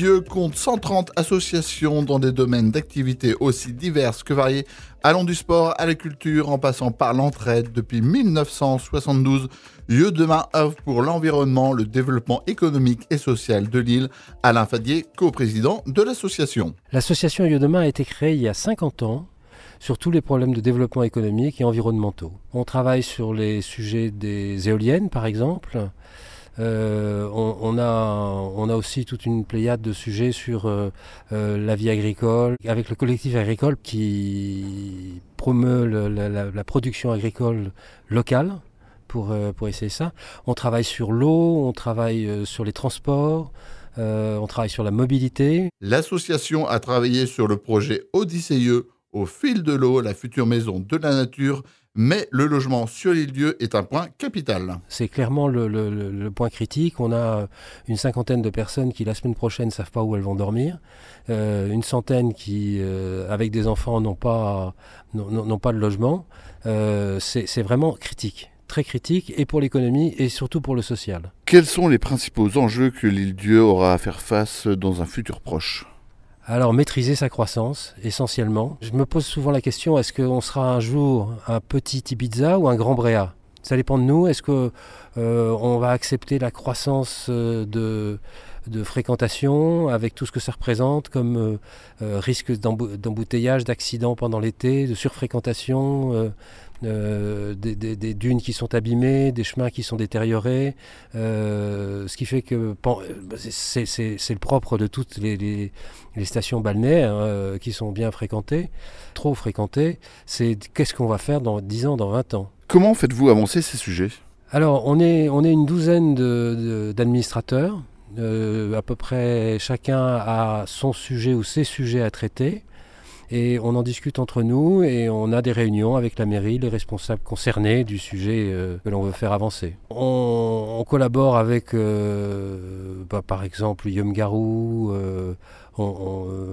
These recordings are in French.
L'île-Dieu compte 130 associations dans des domaines d'activité aussi diverses que variés, allant du sport à la culture en passant par l'entraide. Depuis 1972, Lieu demain œuvre pour l'environnement, le développement économique et social de l'île. Alain Fadier, co-président de l'association. L'association Lieu demain a été créée il y a 50 ans sur tous les problèmes de développement économique et environnementaux. On travaille sur les sujets des éoliennes, par exemple. Euh, on, a, on a aussi toute une pléiade de sujets sur euh, euh, la vie agricole, avec le collectif agricole qui promeut la, production agricole locale. Pour, pour essayer ça. On travaille sur l'eau, on travaille sur les transports, on travaille sur la mobilité. L'association a travaillé sur le projet Odyssée au fil de l'eau, la future maison de la nature mais le logement sur les lieux est un point capital. C'est clairement le, point critique. On a une cinquantaine de personnes qui la semaine prochaine ne savent pas où elles vont dormir, euh, une centaine qui, euh, avec des enfants, n'ont pas, n'ont pas de logement. Euh, c'est vraiment critique très critique et pour l'économie et surtout pour le social. Quels sont les principaux enjeux que l'île Dieu aura à faire face dans un futur proche? Alors maîtriser sa croissance, essentiellement. Je me pose souvent la question, est-ce qu'on sera un jour un petit Ibiza ou un grand Bréa Ça dépend de nous. Est-ce qu'on euh, va accepter la croissance euh, de, de, fréquentation avec tout ce que ça représente comme euh, risque d'embouteillage, d'accident pendant l'été, de surfréquentation euh, des, dunes qui sont abîmées, des chemins qui sont détériorés, euh, ce qui fait que c'est le propre de toutes les, stations balnéaires hein, qui sont bien fréquentées, trop fréquentées, c'est qu'est-ce qu'on va faire dans 10 ans, dans 20 ans? Comment faites-vous avancer ces sujets? Alors, on est, on est une douzaine d'administrateurs. Euh, à peu près chacun a son sujet ou ses sujets à traiter. Et on en discute entre nous et on a des réunions avec la mairie, les responsables concernés du sujet euh, que l'on veut faire avancer. On, collabore avec, euh, bah, par exemple, Yom Garou, euh,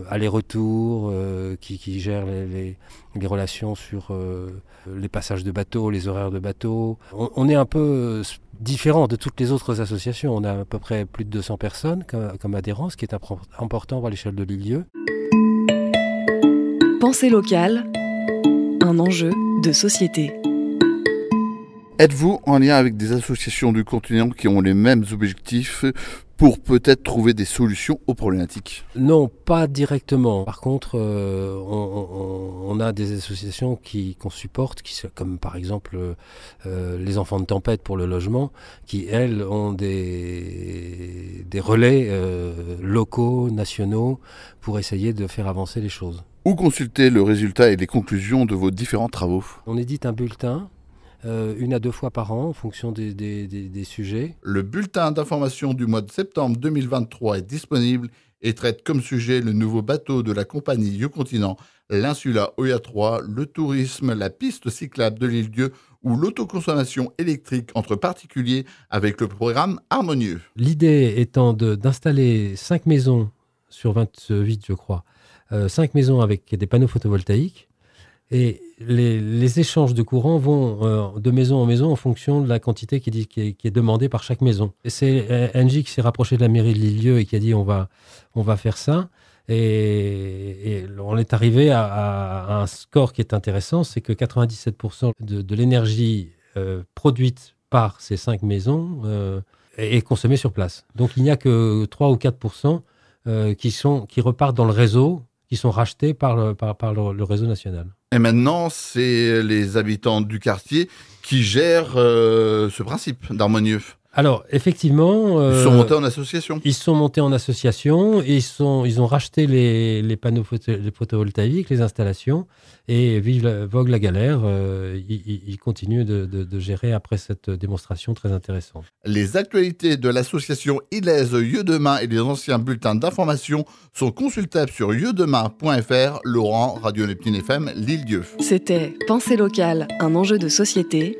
Aller-Retour, qui, gère les, relations sur les passages de bateaux, les horaires de bateaux. On, on, est un peu différent de toutes les autres associations. On a à peu près plus de 200 personnes comme, comme adhérents, ce qui est important à l'échelle de l'île Pensée locale, un enjeu de société. Êtes-vous en lien avec des associations du continent qui ont les mêmes objectifs pour peut-être trouver des solutions aux problématiques? Non, pas directement. Par contre, euh, on, a des associations qui qu'on supporte, qui, comme par exemple euh, les enfants de tempête pour le logement, qui elles ont des, des relais euh, locaux, nationaux, pour essayer de faire avancer les choses. Où consulter le résultat et les conclusions de vos différents travaux? On édite un bulletin euh, une à deux fois par an en fonction des, sujets. Le bulletin d'information du mois de septembre 2023 est disponible et traite comme sujet le nouveau bateau de la compagnie You-Continent, l'insula Oya 3, le tourisme, la piste cyclable de l'île Dieu ou l'autoconsommation électrique entre particuliers avec le programme Harmonieux. L'idée étant d'installer 5 maisons sur 28, je crois, 5 euh, maisons avec des panneaux photovoltaïques et les, échanges de courant vont euh, de maison en maison en fonction de la quantité qui, est, demandée par chaque maison. C'est euh, Engie qui s'est rapproché de la mairie de Lilieu et qui a dit on va, on va faire ça. Et, on est arrivé à, un score qui est intéressant, c'est que 97% de, l'énergie euh, produite par ces cinq maisons est consommée sur place. Donc il n'y a que 3 ou 4% qui, sont, qui repartent dans le réseau qui sont rachetés par le, réseau national. Et maintenant, c'est les habitants du quartier qui gèrent euh, ce principe d'harmonieux. Alors, effectivement. ils sont euh, montés en association. Ils sont montés en association. ils, sont, ils ont racheté les, les panneaux photovoltaïques, les installations. Et vive vogue la galère. Euh, ils, continuent de, de, gérer après cette démonstration très intéressante. Les actualités de l'association Ilaise Demain et les anciens bulletins d'information sont consultables sur lieudemain.fr. Laurent, Radio Neptune FM, Lille-Dieu. C'était Pensée locale, un enjeu de société